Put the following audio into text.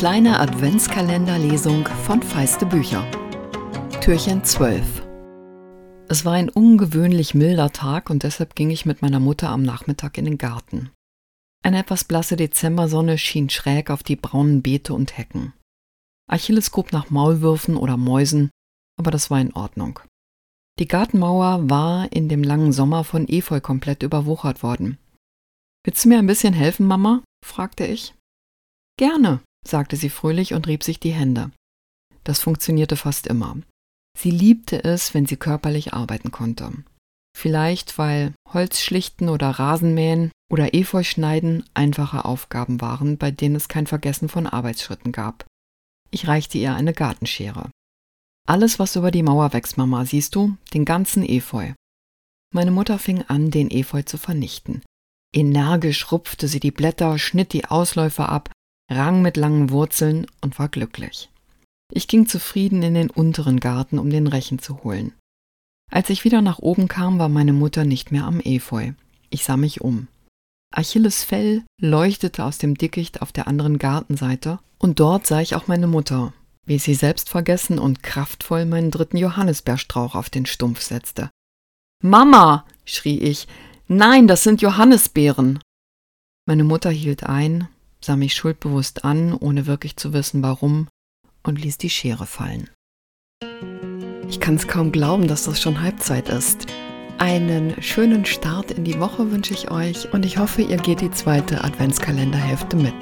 kleine Adventskalenderlesung von Feiste Bücher. Türchen 12. Es war ein ungewöhnlich milder Tag und deshalb ging ich mit meiner Mutter am Nachmittag in den Garten. Eine etwas blasse Dezembersonne schien schräg auf die braunen Beete und Hecken. Achilles grub nach Maulwürfen oder Mäusen, aber das war in Ordnung. Die Gartenmauer war in dem langen Sommer von Efeu komplett überwuchert worden. Willst du mir ein bisschen helfen, Mama? fragte ich. Gerne, sagte sie fröhlich und rieb sich die Hände. Das funktionierte fast immer. Sie liebte es, wenn sie körperlich arbeiten konnte. Vielleicht, weil Holzschlichten oder Rasenmähen oder Efeu schneiden einfache Aufgaben waren, bei denen es kein Vergessen von Arbeitsschritten gab. Ich reichte ihr eine Gartenschere. Alles, was über die Mauer wächst, Mama, siehst du, den ganzen Efeu. Meine Mutter fing an, den Efeu zu vernichten. Energisch rupfte sie die Blätter, schnitt die Ausläufer ab, rang mit langen Wurzeln und war glücklich. Ich ging zufrieden in den unteren Garten, um den Rechen zu holen. Als ich wieder nach oben kam, war meine Mutter nicht mehr am Efeu. Ich sah mich um. Achilles Fell leuchtete aus dem Dickicht auf der anderen Gartenseite, und dort sah ich auch meine Mutter, wie sie selbstvergessen und kraftvoll meinen dritten Johannisbeerstrauch auf den Stumpf setzte. Mama, schrie ich, nein, das sind Johannisbeeren. Meine Mutter hielt ein, sah mich schuldbewusst an, ohne wirklich zu wissen warum, und ließ die Schere fallen. Ich kann es kaum glauben, dass das schon Halbzeit ist. Einen schönen Start in die Woche wünsche ich euch und ich hoffe, ihr geht die zweite Adventskalenderhälfte mit.